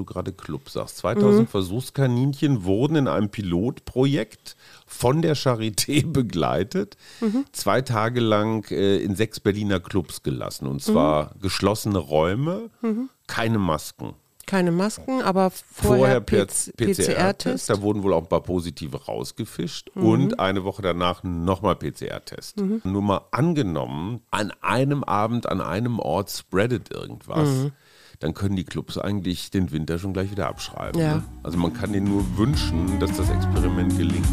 du gerade Club sagst. 2000 mhm. Versuchskaninchen wurden in einem Pilotprojekt von der Charité begleitet, mhm. zwei Tage lang äh, in sechs Berliner Clubs gelassen. Und zwar mhm. geschlossene Räume, mhm. keine Masken. Keine Masken, aber vorher, vorher PCR-Test. da wurden wohl auch ein paar positive rausgefischt. Mhm. Und eine Woche danach nochmal PCR-Test. Mhm. Nur mal angenommen, an einem Abend, an einem Ort spreadet irgendwas mhm. Dann können die Clubs eigentlich den Winter schon gleich wieder abschreiben. Ja. Ne? Also man kann ihnen nur wünschen, dass das Experiment gelingt.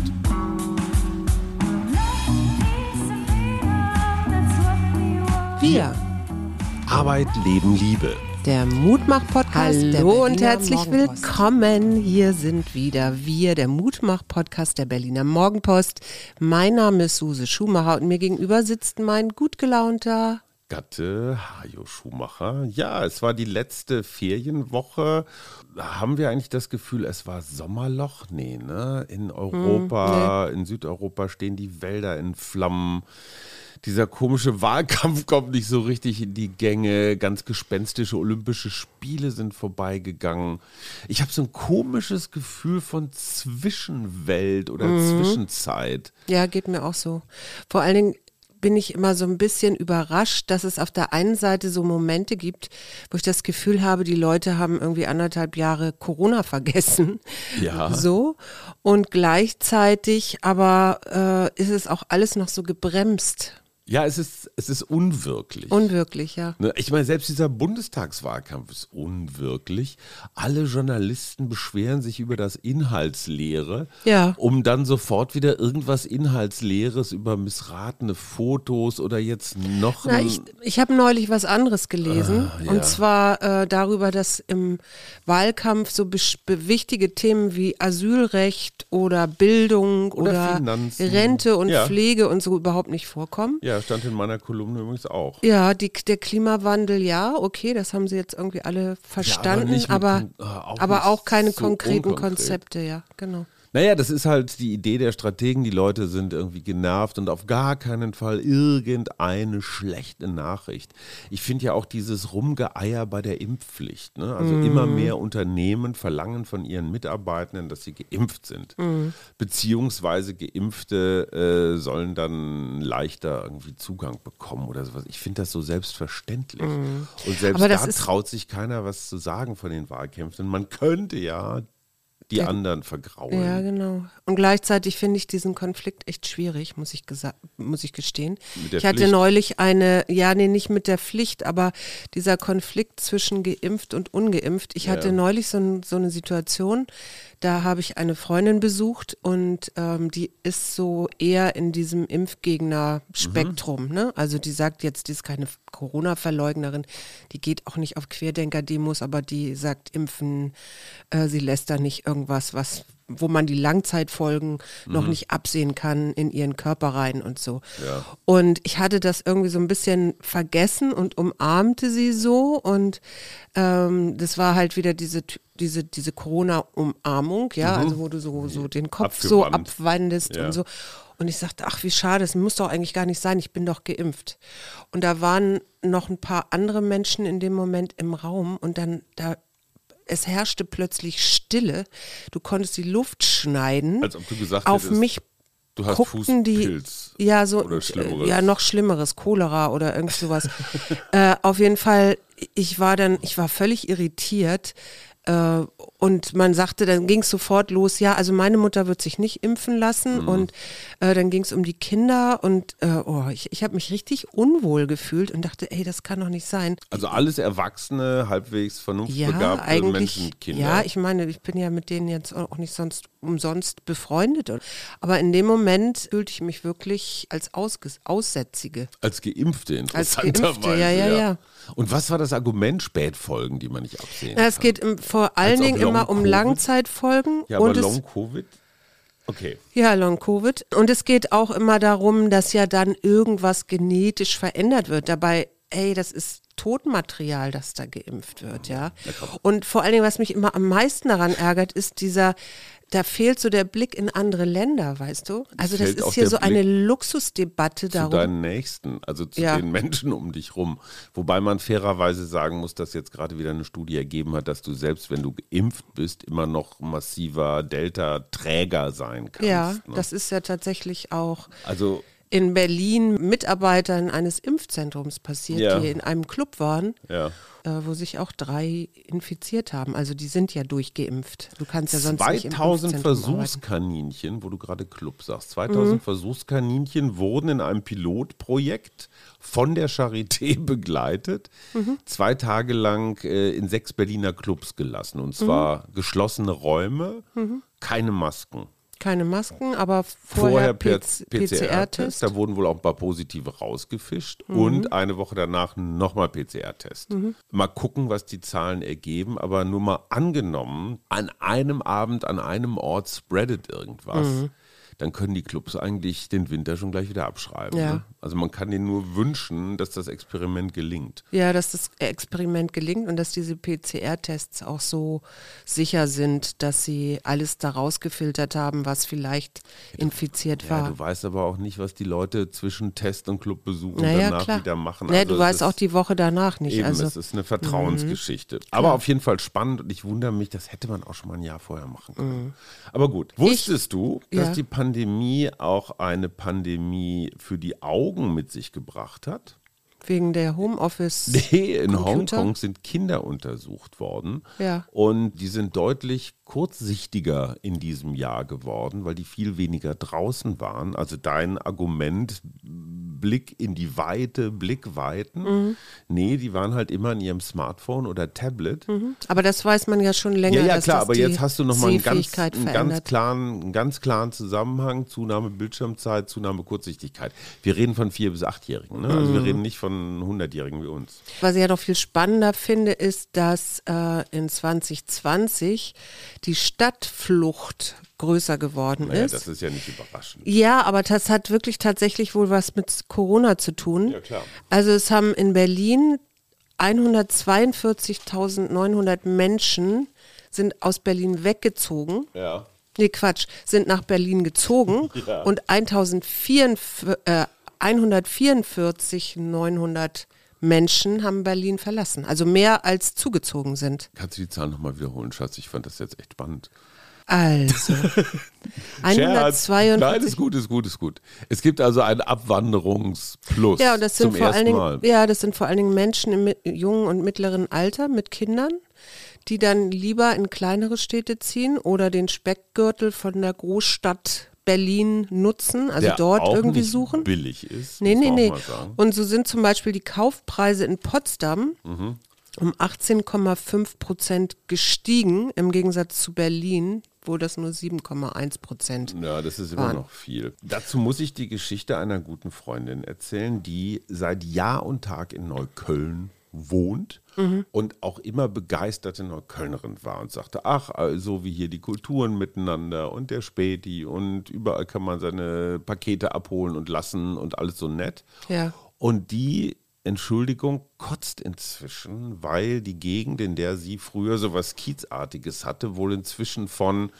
Wir. Arbeit, Leben, Liebe. Der Mutmach-Podcast. Hallo und herzlich willkommen. Hier sind wieder wir, der Mutmach-Podcast der Berliner Morgenpost. Mein Name ist Suse Schumacher und mir gegenüber sitzt mein gut gelaunter Gatte Hajo Schumacher. Ja, es war die letzte Ferienwoche. Haben wir eigentlich das Gefühl, es war Sommerloch? Nee, ne? In Europa, hm, nee. in Südeuropa stehen die Wälder in Flammen dieser komische Wahlkampf kommt nicht so richtig in die Gänge. Ganz gespenstische Olympische Spiele sind vorbeigegangen. Ich habe so ein komisches Gefühl von Zwischenwelt oder mhm. Zwischenzeit. Ja, geht mir auch so. Vor allen Dingen bin ich immer so ein bisschen überrascht, dass es auf der einen Seite so Momente gibt, wo ich das Gefühl habe, die Leute haben irgendwie anderthalb Jahre Corona vergessen. Ja. So. Und gleichzeitig aber äh, ist es auch alles noch so gebremst. Ja, es ist, es ist unwirklich. Unwirklich, ja. Ne, ich meine, selbst dieser Bundestagswahlkampf ist unwirklich. Alle Journalisten beschweren sich über das Inhaltsleere, ja. um dann sofort wieder irgendwas Inhaltsleeres über missratene Fotos oder jetzt noch. Na, ich ich habe neulich was anderes gelesen. Ah, ja. Und zwar äh, darüber, dass im Wahlkampf so wichtige Themen wie Asylrecht oder Bildung oder, oder Rente und ja. Pflege und so überhaupt nicht vorkommen. Ja, stand in meiner Kolumne übrigens auch. Ja, die, der Klimawandel, ja, okay, das haben sie jetzt irgendwie alle verstanden, ja, aber, aber, mit, aber, auch, aber auch keine so konkreten unkonkret. Konzepte, ja, genau. Naja, das ist halt die Idee der Strategen. Die Leute sind irgendwie genervt und auf gar keinen Fall irgendeine schlechte Nachricht. Ich finde ja auch dieses Rumgeeier bei der Impfpflicht. Ne? Also mm. immer mehr Unternehmen verlangen von ihren Mitarbeitenden, dass sie geimpft sind. Mm. Beziehungsweise Geimpfte äh, sollen dann leichter irgendwie Zugang bekommen oder sowas. Ich finde das so selbstverständlich. Mm. Und selbst da traut sich keiner was zu sagen von den Wahlkämpfen. Man könnte ja die der, anderen vergraulen. Ja, genau. Und gleichzeitig finde ich diesen Konflikt echt schwierig, muss ich, muss ich gestehen. ich hatte Pflicht. neulich eine, ja, nee, nicht mit der Pflicht, aber dieser Konflikt zwischen geimpft und ungeimpft. Ich ja. hatte neulich so, so eine Situation, da habe ich eine Freundin besucht und ähm, die ist so eher in diesem Impfgegner-Spektrum. Mhm. Ne? Also die sagt jetzt, die ist keine Corona-Verleugnerin, die geht auch nicht auf Querdenker-Demos, aber die sagt, impfen, äh, sie lässt da nicht irgendwas, was wo man die Langzeitfolgen mhm. noch nicht absehen kann in ihren Körper rein und so. Ja. Und ich hatte das irgendwie so ein bisschen vergessen und umarmte sie so und ähm, das war halt wieder diese diese diese Corona-Umarmung, ja, mhm. also wo du so so den Kopf Abgewandt. so abwandest ja. und so. Und ich sagte, ach wie schade, es muss doch eigentlich gar nicht sein, ich bin doch geimpft. Und da waren noch ein paar andere Menschen in dem Moment im Raum und dann da es herrschte plötzlich Stille. Du konntest die Luft schneiden. Als ob du gesagt Auf hättest, mich du hast Fußpilz die, ja, so, oder Schlimmeres. Ja, noch Schlimmeres, Cholera oder irgend sowas. äh, auf jeden Fall, ich war dann, ich war völlig irritiert. Äh, und man sagte, dann ging es sofort los, ja, also meine Mutter wird sich nicht impfen lassen mhm. und äh, dann ging es um die Kinder und äh, oh, ich, ich habe mich richtig unwohl gefühlt und dachte, ey, das kann doch nicht sein. Also alles Erwachsene, halbwegs vernunftbegabte ja, Menschen, Kinder. Ja, ich meine, ich bin ja mit denen jetzt auch nicht sonst umsonst befreundet. Aber in dem Moment fühlte ich mich wirklich als Ausges Aussätzige. Als Geimpfte, interessanterweise. Geimpfte, ja, ja, ja. Und was war das Argument Spätfolgen, die man nicht absehen Na, Es geht vor allen Dingen immer um Langzeitfolgen. Ja, aber Long-Covid? Okay. Ja, Long-Covid. Und es geht auch immer darum, dass ja dann irgendwas genetisch verändert wird. Dabei, ey, das ist Totmaterial, das da geimpft wird, ja. Und vor allen Dingen, was mich immer am meisten daran ärgert, ist dieser da fehlt so der Blick in andere Länder, weißt du? Also das ist hier so Blick eine Luxusdebatte darum. Zu deinen Nächsten, also zu ja. den Menschen um dich rum. Wobei man fairerweise sagen muss, dass jetzt gerade wieder eine Studie ergeben hat, dass du selbst, wenn du geimpft bist, immer noch massiver Delta-Träger sein kannst. Ja, ne? das ist ja tatsächlich auch. Also in Berlin Mitarbeitern eines Impfzentrums passiert, ja. die in einem Club waren. Ja äh, wo sich auch drei infiziert haben. Also die sind ja durchgeimpft. Du kannst ja sonst 2000 nicht Versuchskaninchen, arbeiten. wo du gerade Club sagst, 2000 mhm. Versuchskaninchen wurden in einem Pilotprojekt von der Charité begleitet, mhm. zwei Tage lang äh, in sechs Berliner Clubs gelassen. Und zwar mhm. geschlossene Räume, mhm. keine Masken. Keine Masken, aber vorher, vorher PCR-Test. da wurden wohl auch ein paar positive rausgefischt mhm. und eine Woche danach nochmal PCR-Test. Mhm. Mal gucken, was die Zahlen ergeben, aber nur mal angenommen, an einem Abend, an einem Ort spreadet irgendwas. Mhm dann können die Clubs eigentlich den Winter schon gleich wieder abschreiben. Ja. Ne? Also man kann denen nur wünschen, dass das Experiment gelingt. Ja, dass das Experiment gelingt und dass diese PCR-Tests auch so sicher sind, dass sie alles da rausgefiltert haben, was vielleicht ja, infiziert ja, war. Du weißt aber auch nicht, was die Leute zwischen Test und Clubbesuch naja, danach klar. wieder machen. Ja, also du weißt auch die Woche danach nicht. Eben, also, es ist eine Vertrauensgeschichte. Mhm, aber auf jeden Fall spannend und ich wundere mich, das hätte man auch schon mal ein Jahr vorher machen können. Mhm. Aber gut, wusstest ich, du, dass die Pandemie Pandemie auch eine Pandemie für die Augen mit sich gebracht hat? Wegen der Homeoffice. Nee, in Hongkong sind Kinder untersucht worden. Ja. Und die sind deutlich kurzsichtiger in diesem Jahr geworden, weil die viel weniger draußen waren. Also dein Argument, Blick in die Weite, Blickweiten. Mhm. Nee, die waren halt immer in ihrem Smartphone oder Tablet. Mhm. Aber das weiß man ja schon länger. Ja, ja klar, aber jetzt hast du nochmal einen ganz, einen, ganz klaren, einen ganz klaren Zusammenhang, Zunahme Bildschirmzeit, Zunahme Kurzsichtigkeit. Wir reden von vier bis achtjährigen, ne? also wir mhm. reden nicht von hundertjährigen wie uns. Was ich ja noch viel spannender finde, ist, dass äh, in 2020 die Stadtflucht größer geworden naja, ist. Das ist ja nicht überraschend. Ja, aber das hat wirklich tatsächlich wohl was mit Corona zu tun. Ja, klar. Also es haben in Berlin 142.900 Menschen sind aus Berlin weggezogen. Ja. Nee, Quatsch, sind nach Berlin gezogen ja. und 144.900 äh, Menschen haben Berlin verlassen. Also mehr als zugezogen sind. Kannst du die Zahl nochmal wiederholen, Schatz? Ich fand das jetzt echt spannend. Also. 142. Nein, ist gut, ist gut, ist gut. Es gibt also einen Abwanderungsplus. Ja, und das sind vor allen Dingen, Mal. ja, das sind vor allen Dingen Menschen im jungen und mittleren Alter mit Kindern, die dann lieber in kleinere Städte ziehen oder den Speckgürtel von der Großstadt Berlin nutzen, also der dort irgendwie suchen. Billig ist. Nee, nee, nee. Und so sind zum Beispiel die Kaufpreise in Potsdam mhm. um 18,5 Prozent gestiegen, im Gegensatz zu Berlin, wo das nur 7,1 Prozent Ja, das ist immer noch viel. Dazu muss ich die Geschichte einer guten Freundin erzählen, die seit Jahr und Tag in Neukölln wohnt mhm. und auch immer begeisterte Neuköllnerin war und sagte, ach, so wie hier die Kulturen miteinander und der Späti und überall kann man seine Pakete abholen und lassen und alles so nett. Ja. Und die Entschuldigung kotzt inzwischen, weil die Gegend, in der sie früher so was Kiezartiges hatte, wohl inzwischen von,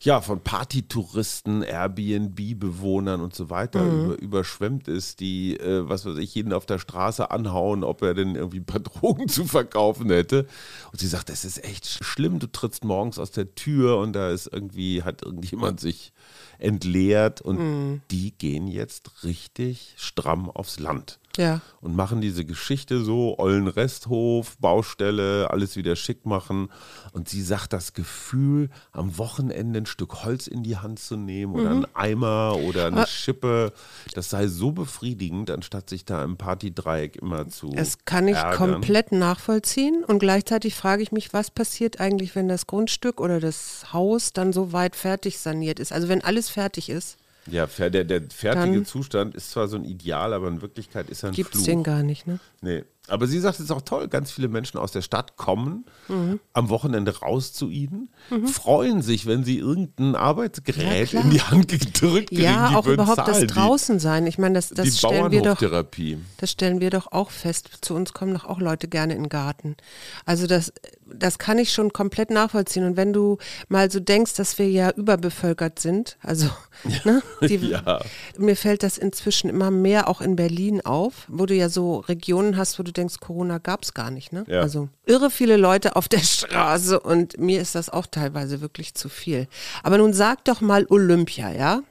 ja, von Partytouristen, Airbnb-Bewohnern und so weiter mhm. über, überschwemmt ist, die, äh, was weiß ich, jeden auf der Straße anhauen, ob er denn irgendwie ein paar Drogen zu verkaufen hätte. Und sie sagt, das ist echt schlimm, du trittst morgens aus der Tür und da ist irgendwie, hat irgendjemand sich entleert und mhm. die gehen jetzt richtig stramm aufs Land. Ja. Und machen diese Geschichte so, ollen Resthof, Baustelle, alles wieder schick machen. Und sie sagt, das Gefühl, am Wochenende ein Stück Holz in die Hand zu nehmen oder mhm. einen Eimer oder eine Aber Schippe, das sei so befriedigend, anstatt sich da im Partydreieck immer zu. Das kann ich ärgern. komplett nachvollziehen. Und gleichzeitig frage ich mich, was passiert eigentlich, wenn das Grundstück oder das Haus dann so weit fertig saniert ist? Also wenn alles fertig ist. Ja, der, der fertige Zustand ist zwar so ein Ideal, aber in Wirklichkeit ist er ein Gibt's Fluch. den gar nicht, ne? Nee. Aber sie sagt, es ist auch toll, ganz viele Menschen aus der Stadt kommen, mhm. am Wochenende raus zu ihnen, mhm. freuen sich, wenn sie irgendein Arbeitsgerät ja, in die Hand gedrückt kriegen. Ja, auch überhaupt zahlen. das draußen sein. Ich meine, das, das, stellen wir doch, das stellen wir doch auch fest. Zu uns kommen doch auch Leute gerne in den Garten. Also das, das kann ich schon komplett nachvollziehen. Und wenn du mal so denkst, dass wir ja überbevölkert sind, also ne, die, ja. mir fällt das inzwischen immer mehr auch in Berlin auf, wo du ja so Regionen hast, wo du denkst, Corona gab es gar nicht. Ne? Ja. Also irre viele Leute auf der Straße und mir ist das auch teilweise wirklich zu viel. Aber nun sag doch mal Olympia, ja?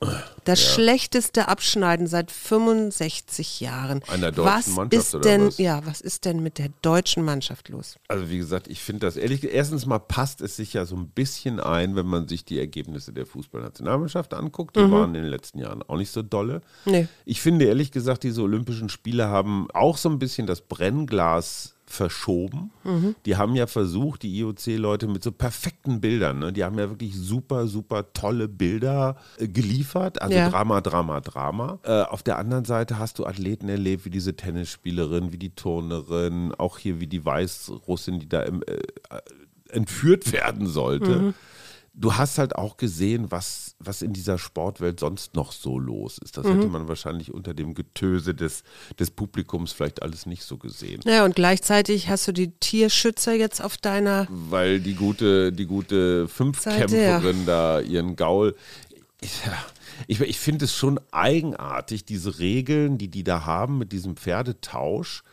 Das ja. schlechteste Abschneiden seit 65 Jahren. Einer deutschen was Mannschaft ist oder denn, was? Ja, was ist denn mit der deutschen Mannschaft los? Also wie gesagt, ich finde das ehrlich, erstens mal passt es sich ja so ein bisschen ein, wenn man sich die Ergebnisse der Fußballnationalmannschaft anguckt. Die mhm. waren in den letzten Jahren auch nicht so dolle. Nee. Ich finde ehrlich gesagt, diese Olympischen Spiele haben auch so ein bisschen das Brennglas verschoben. Mhm. Die haben ja versucht, die IOC-Leute mit so perfekten Bildern, ne? die haben ja wirklich super, super tolle Bilder äh, geliefert. Also ja. Drama, Drama, Drama. Äh, auf der anderen Seite hast du Athleten erlebt, wie diese Tennisspielerin, wie die Turnerin, auch hier wie die Weißrussin, die da im, äh, entführt werden sollte. Mhm du hast halt auch gesehen, was, was in dieser Sportwelt sonst noch so los ist. Das mhm. hätte man wahrscheinlich unter dem Getöse des, des Publikums vielleicht alles nicht so gesehen. Ja, und gleichzeitig hast du die Tierschützer jetzt auf deiner. Weil die gute, die gute Fünfkämpferin da ihren Gaul. Ja, ich, ich finde es schon eigenartig, diese Regeln, die die da haben mit diesem Pferdetausch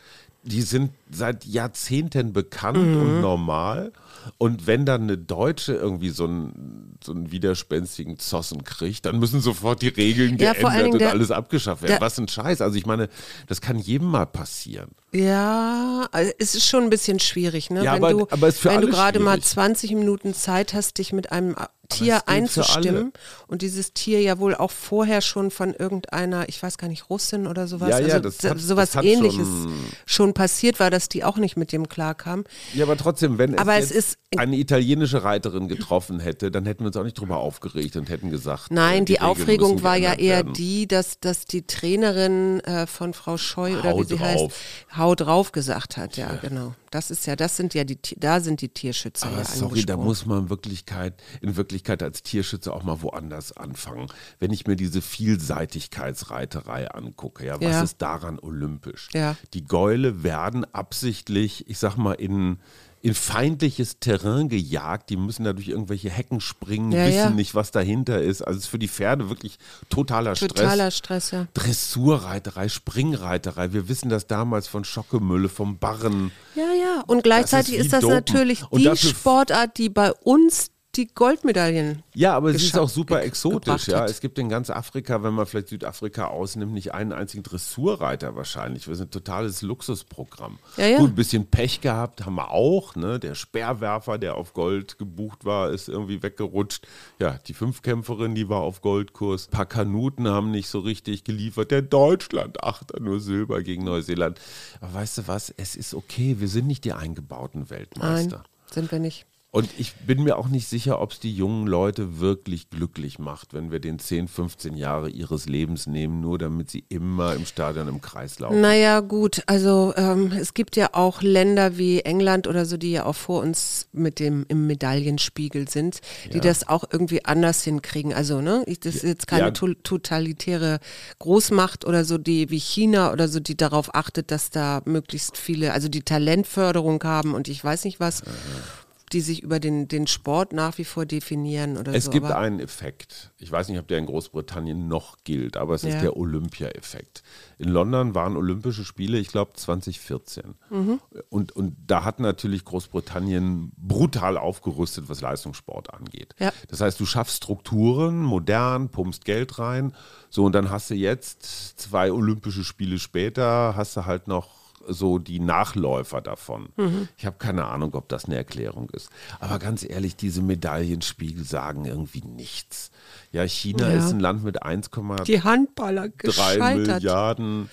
die sind seit Jahrzehnten bekannt mhm. und normal. Und wenn dann eine Deutsche irgendwie so einen, so einen widerspenstigen Zossen kriegt, dann müssen sofort die Regeln ja, geändert und der, alles abgeschafft werden. Was ein Scheiß. Also ich meine, das kann jedem mal passieren. Ja, also es ist schon ein bisschen schwierig, ne? Ja, wenn aber, du, aber wenn du gerade mal 20 Minuten Zeit hast, dich mit einem Tier einzustimmen und dieses Tier ja wohl auch vorher schon von irgendeiner, ich weiß gar nicht, Russin oder sowas, ja, ja, also das hat, sowas das ähnliches schon, schon, passiert war, dass die auch nicht mit dem klarkam. Ja, aber trotzdem, wenn aber es, es eine italienische Reiterin getroffen hätte, dann hätten wir uns auch nicht drüber aufgeregt und hätten gesagt. Nein, äh, die, die Aufregung war ja eher werden. die, dass, dass die Trainerin äh, von Frau Scheu oder Hau wie sie drauf. heißt, Hau drauf gesagt hat, ja, ja, genau. Das ist ja, das sind ja die, da sind die Tierschützer. Aber ja sorry, da muss man in Wirklichkeit, in Wirklichkeit als Tierschützer auch mal woanders anfangen. Wenn ich mir diese Vielseitigkeitsreiterei angucke, ja, was ja. ist daran olympisch? Ja. Die Gäule werden absichtlich, ich sag mal, in in feindliches Terrain gejagt. Die müssen da durch irgendwelche Hecken springen, ja, wissen ja. nicht, was dahinter ist. Also es ist für die Pferde wirklich totaler Stress. Totaler Stress, ja. Dressurreiterei, Springreiterei. Wir wissen das damals von Schockemülle, vom Barren. Ja. Und gleichzeitig das ist, ist, das Dopen. natürlich die Sportart, die bei uns die Goldmedaillen. Ja, aber es ist auch super exotisch. Ja, es gibt in ganz Afrika, wenn man vielleicht Südafrika ausnimmt, nicht einen einzigen Dressurreiter wahrscheinlich. Wir sind ein totales Luxusprogramm. Ja, ja. Gut, ein bisschen Pech gehabt haben wir auch. Ne? Der Speerwerfer, der auf Gold gebucht war, ist irgendwie weggerutscht. Ja, die Fünfkämpferin, die war auf Goldkurs. Ein paar Kanuten haben nicht so richtig geliefert. Der Deutschland Achter nur Silber gegen Neuseeland. Aber weißt du was? Es ist okay. Wir sind nicht die eingebauten Weltmeister. Nein, sind wir nicht. Und ich bin mir auch nicht sicher, ob es die jungen Leute wirklich glücklich macht, wenn wir den 10, 15 Jahre ihres Lebens nehmen, nur damit sie immer im Stadion im Kreis laufen. Naja, gut, also ähm, es gibt ja auch Länder wie England oder so, die ja auch vor uns mit dem im Medaillenspiegel sind, die ja. das auch irgendwie anders hinkriegen. Also, ne, das ist jetzt keine ja. totalitäre Großmacht oder so, die wie China oder so, die darauf achtet, dass da möglichst viele, also die Talentförderung haben und ich weiß nicht was. Aha die sich über den, den Sport nach wie vor definieren oder es so. Es gibt einen Effekt. Ich weiß nicht, ob der in Großbritannien noch gilt, aber es ja. ist der Olympia-Effekt. In London waren Olympische Spiele, ich glaube 2014. Mhm. Und, und da hat natürlich Großbritannien brutal aufgerüstet, was Leistungssport angeht. Ja. Das heißt, du schaffst Strukturen, modern, pumpst Geld rein. So, und dann hast du jetzt zwei Olympische Spiele später, hast du halt noch so die Nachläufer davon. Mhm. Ich habe keine Ahnung, ob das eine Erklärung ist. Aber ganz ehrlich, diese Medaillenspiegel sagen irgendwie nichts. Ja, China ja. ist ein Land mit 1,3 Milliarden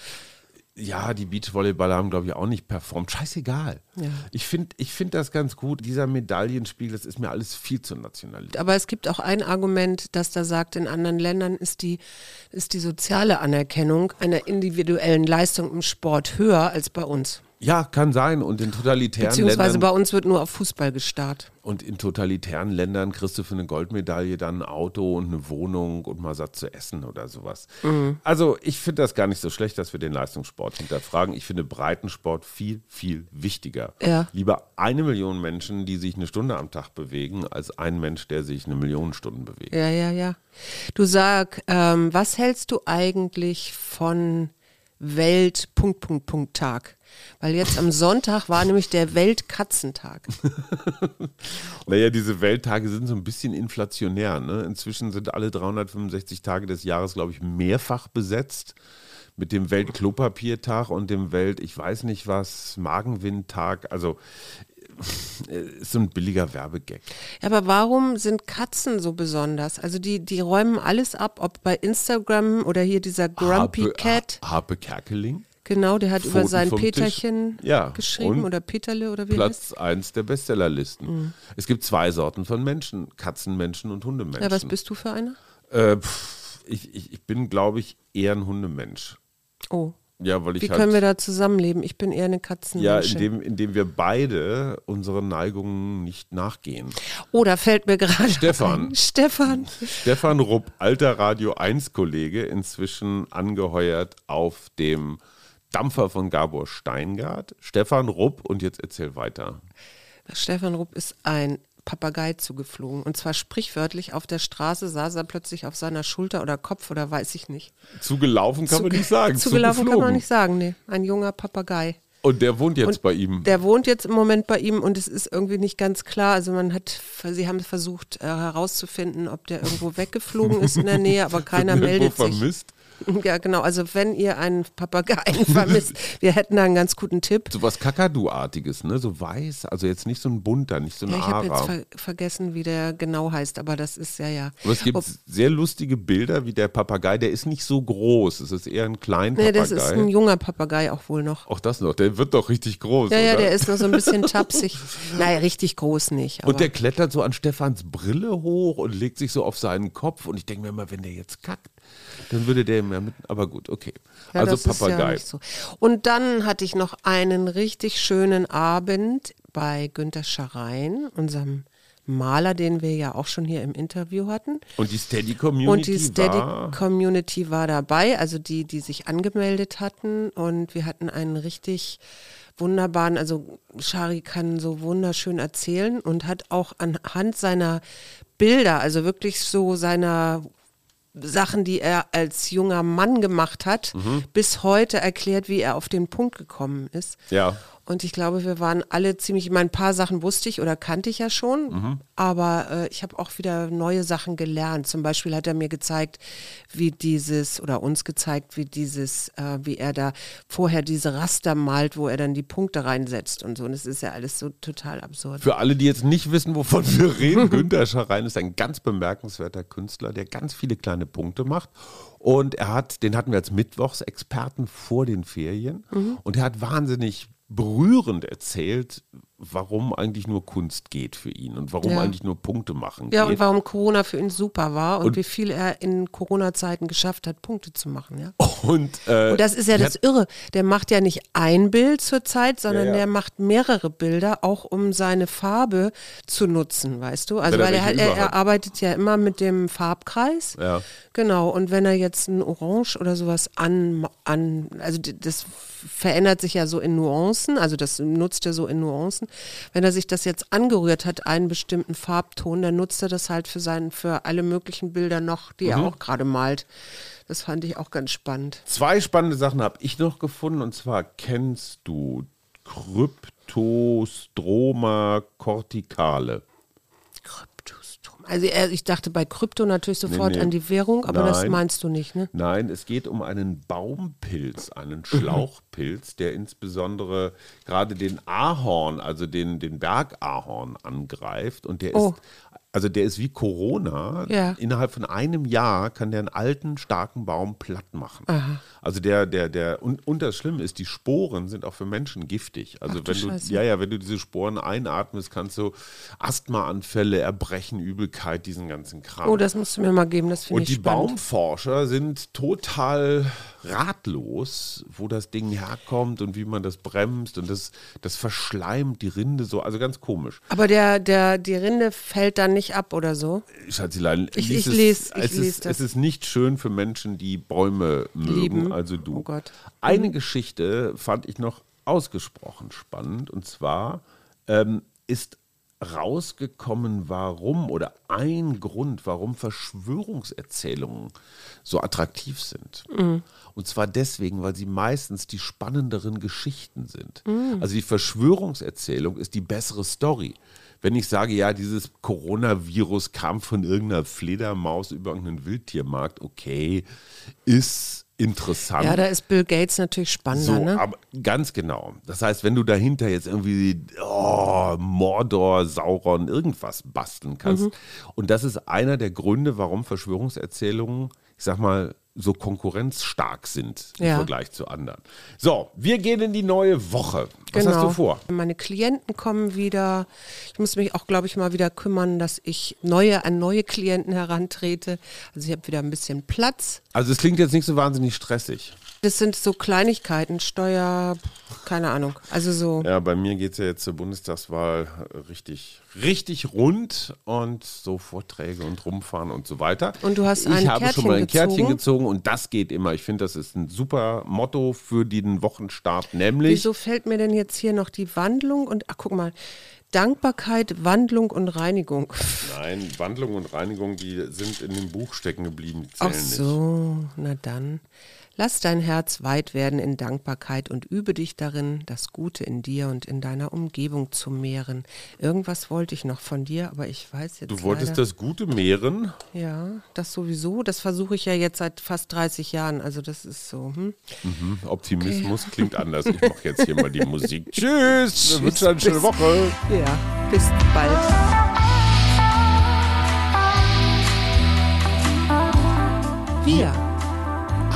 ja, die Beachvolleyballer haben, glaube ich, auch nicht performt. Scheißegal. Ja. Ich finde ich find das ganz gut. Dieser Medaillenspiegel, das ist mir alles viel zu national. Aber es gibt auch ein Argument, das da sagt, in anderen Ländern ist die, ist die soziale Anerkennung einer individuellen Leistung im Sport höher als bei uns. Ja, kann sein. Und in totalitären Beziehungsweise Ländern. bei uns wird nur auf Fußball gestarrt. Und in totalitären Ländern kriegst du für eine Goldmedaille dann ein Auto und eine Wohnung und mal satt zu essen oder sowas. Mhm. Also ich finde das gar nicht so schlecht, dass wir den Leistungssport hinterfragen. Ich finde Breitensport viel, viel wichtiger. Ja. Lieber eine Million Menschen, die sich eine Stunde am Tag bewegen, als ein Mensch, der sich eine Million Stunden bewegt. Ja, ja, ja. Du sag, ähm, was hältst du eigentlich von Welt Weil jetzt am Sonntag war nämlich der Weltkatzentag. naja, diese Welttage sind so ein bisschen inflationär. Ne? Inzwischen sind alle 365 Tage des Jahres, glaube ich, mehrfach besetzt. Mit dem Weltklopapiertag und dem Welt, ich weiß nicht was, Magenwindtag. Also äh, ist so ein billiger Werbegag. Ja, aber warum sind Katzen so besonders? Also die, die räumen alles ab, ob bei Instagram oder hier dieser Grumpy Harpe, Cat. Harpe Kerkeling. Genau, der hat Pfoten über sein Peterchen ja, geschrieben oder Peterle oder wie Platz heißt? eins der Bestsellerlisten. Mhm. Es gibt zwei Sorten von Menschen, Katzenmenschen und Hundemenschen. Ja, was bist du für einer? Äh, pff, ich, ich, ich bin, glaube ich, eher ein Hundemensch. Oh. Ja, weil ich Wie halt, können wir da zusammenleben? Ich bin eher eine Katzenmensch. Ja, indem, indem wir beide unseren Neigungen nicht nachgehen. Oh, da fällt mir gerade Stefan. Ein. Stefan. Stefan Rupp, alter Radio 1-Kollege, inzwischen angeheuert auf dem Dampfer von Gabor Steingart. Stefan Rupp, und jetzt erzähl weiter. Stefan Rupp ist ein Papagei zugeflogen. Und zwar sprichwörtlich auf der Straße saß er plötzlich auf seiner Schulter oder Kopf oder weiß ich nicht. Zugelaufen kann Zuge man nicht sagen. Zugelaufen Zugeflogen. kann man nicht sagen, nee. Ein junger Papagei. Und der wohnt jetzt und bei ihm. Der wohnt jetzt im Moment bei ihm und es ist irgendwie nicht ganz klar. Also man hat, sie haben versucht äh, herauszufinden, ob der irgendwo weggeflogen ist in der Nähe, aber keiner meldet sich. vermisst? Ja, genau. Also wenn ihr einen Papageien vermisst, wir hätten da einen ganz guten Tipp. So was Kakadu-artiges, ne? So weiß, also jetzt nicht so ein bunter, nicht so ein ja, Ich habe jetzt ver vergessen, wie der genau heißt, aber das ist ja ja. Aber es gibt Ob sehr lustige Bilder, wie der Papagei, der ist nicht so groß, es ist eher ein kleiner Papagei. Nee, das ist ein junger Papagei auch wohl noch. Auch das noch, der wird doch richtig groß, Ja, oder? ja, der ist noch so ein bisschen tapsig. naja, richtig groß nicht. und der klettert so an Stefans Brille hoch und legt sich so auf seinen Kopf und ich denke mir immer, wenn der jetzt kackt, dann würde der mehr mit, aber gut, okay. Ja, also Papagei. Ja so. Und dann hatte ich noch einen richtig schönen Abend bei Günter Scharein, unserem Maler, den wir ja auch schon hier im Interview hatten. Und die Steady Community Und die Steady war Community war dabei, also die, die sich angemeldet hatten. Und wir hatten einen richtig wunderbaren, also Shari kann so wunderschön erzählen und hat auch anhand seiner Bilder, also wirklich so seiner Sachen, die er als junger Mann gemacht hat, mhm. bis heute erklärt, wie er auf den Punkt gekommen ist. Ja. Und ich glaube, wir waren alle ziemlich, ich meine, ein paar Sachen wusste ich oder kannte ich ja schon, mhm. aber äh, ich habe auch wieder neue Sachen gelernt. Zum Beispiel hat er mir gezeigt, wie dieses, oder uns gezeigt, wie dieses, äh, wie er da vorher diese Raster malt, wo er dann die Punkte reinsetzt und so. Und es ist ja alles so total absurd. Für alle, die jetzt nicht wissen, wovon wir reden, Günter Scharein ist ein ganz bemerkenswerter Künstler, der ganz viele kleine Punkte macht. Und er hat, den hatten wir als Mittwochsexperten vor den Ferien. Mhm. Und er hat wahnsinnig berührend erzählt, warum eigentlich nur Kunst geht für ihn und warum ja. eigentlich nur Punkte machen Ja, geht. und warum Corona für ihn super war und, und wie viel er in Corona-Zeiten geschafft hat, Punkte zu machen. Ja? Und, äh, und das ist ja das Irre. Der macht ja nicht ein Bild zur Zeit, sondern ja, ja. der macht mehrere Bilder, auch um seine Farbe zu nutzen, weißt du? Also, weil er, er, er, arbeitet ja immer mit dem Farbkreis. Ja. Genau. Und wenn er jetzt ein Orange oder sowas an, an also das verändert sich ja so in Nuancen, also das nutzt er so in Nuancen. Wenn er sich das jetzt angerührt hat, einen bestimmten Farbton, dann nutzt er das halt für seinen, für alle möglichen Bilder noch, die mhm. er auch gerade malt. Das fand ich auch ganz spannend. Zwei spannende Sachen habe ich noch gefunden und zwar kennst du Kryptostroma corticale. Also ich dachte bei Krypto natürlich sofort nee, nee. an die Währung, aber Nein. das meinst du nicht, ne? Nein, es geht um einen Baumpilz, einen Schlauchpilz, der insbesondere gerade den Ahorn, also den, den Bergahorn angreift und der oh. ist also der ist wie Corona. Ja. Innerhalb von einem Jahr kann der einen alten, starken Baum platt machen. Aha. Also der, der, der, und, und das Schlimme ist, die Sporen sind auch für Menschen giftig. Also Ach, wenn du, Scheiße. ja, ja, wenn du diese Sporen einatmest, kannst du Asthmaanfälle, Erbrechen, Übelkeit, diesen ganzen Kram. Oh, das musst du mir mal geben, das finde ich Und die spannend. Baumforscher sind total ratlos, wo das Ding herkommt und wie man das bremst und das, das verschleimt die Rinde so, also ganz komisch. Aber der, der, die Rinde fällt dann nicht ab oder so? Schatzilein, ich, ich, lese, ich es, lese ist, das. es ist nicht schön für Menschen, die Bäume mögen, Lieben. also du. Oh Gott. Eine mhm. Geschichte fand ich noch ausgesprochen spannend und zwar ähm, ist rausgekommen, warum oder ein Grund, warum Verschwörungserzählungen so attraktiv sind. Mhm. Und zwar deswegen, weil sie meistens die spannenderen Geschichten sind. Mhm. Also die Verschwörungserzählung ist die bessere Story. Wenn ich sage, ja, dieses Coronavirus kam von irgendeiner Fledermaus über irgendeinen Wildtiermarkt, okay, ist interessant. Ja, da ist Bill Gates natürlich spannender. So, ne? aber ganz genau. Das heißt, wenn du dahinter jetzt irgendwie oh, Mordor, Sauron, irgendwas basteln kannst. Mhm. Und das ist einer der Gründe, warum Verschwörungserzählungen, ich sag mal, so konkurrenzstark sind im ja. Vergleich zu anderen. So, wir gehen in die neue Woche. Was genau. hast du vor? Meine Klienten kommen wieder. Ich muss mich auch, glaube ich, mal wieder kümmern, dass ich neue an neue Klienten herantrete. Also ich habe wieder ein bisschen Platz. Also es klingt jetzt nicht so wahnsinnig stressig. Das sind so Kleinigkeiten, Steuer, keine Ahnung. Also so. Ja, bei mir geht es ja jetzt zur Bundestagswahl richtig, richtig rund und so Vorträge und rumfahren und so weiter. Und du hast ein Ich habe Kärtchen schon mal ein Kärtchen gezogen und das geht immer. Ich finde, das ist ein super Motto für den Wochenstart, nämlich. Wieso fällt mir denn jetzt hier noch die Wandlung und, ach guck mal, Dankbarkeit, Wandlung und Reinigung. Nein, Wandlung und Reinigung, die sind in dem Buch stecken geblieben. Ach so, nicht. na dann. Lass dein Herz weit werden in Dankbarkeit und übe dich darin, das Gute in dir und in deiner Umgebung zu mehren. Irgendwas wollte ich noch von dir, aber ich weiß jetzt. Du wolltest leider, das Gute mehren? Ja, das sowieso. Das versuche ich ja jetzt seit fast 30 Jahren. Also das ist so. Hm? Mhm, Optimismus okay. klingt anders. Ich mache jetzt hier mal die Musik. Tschüss. Tschüss. Wünsche eine schöne Woche. Ja, bis bald. Wir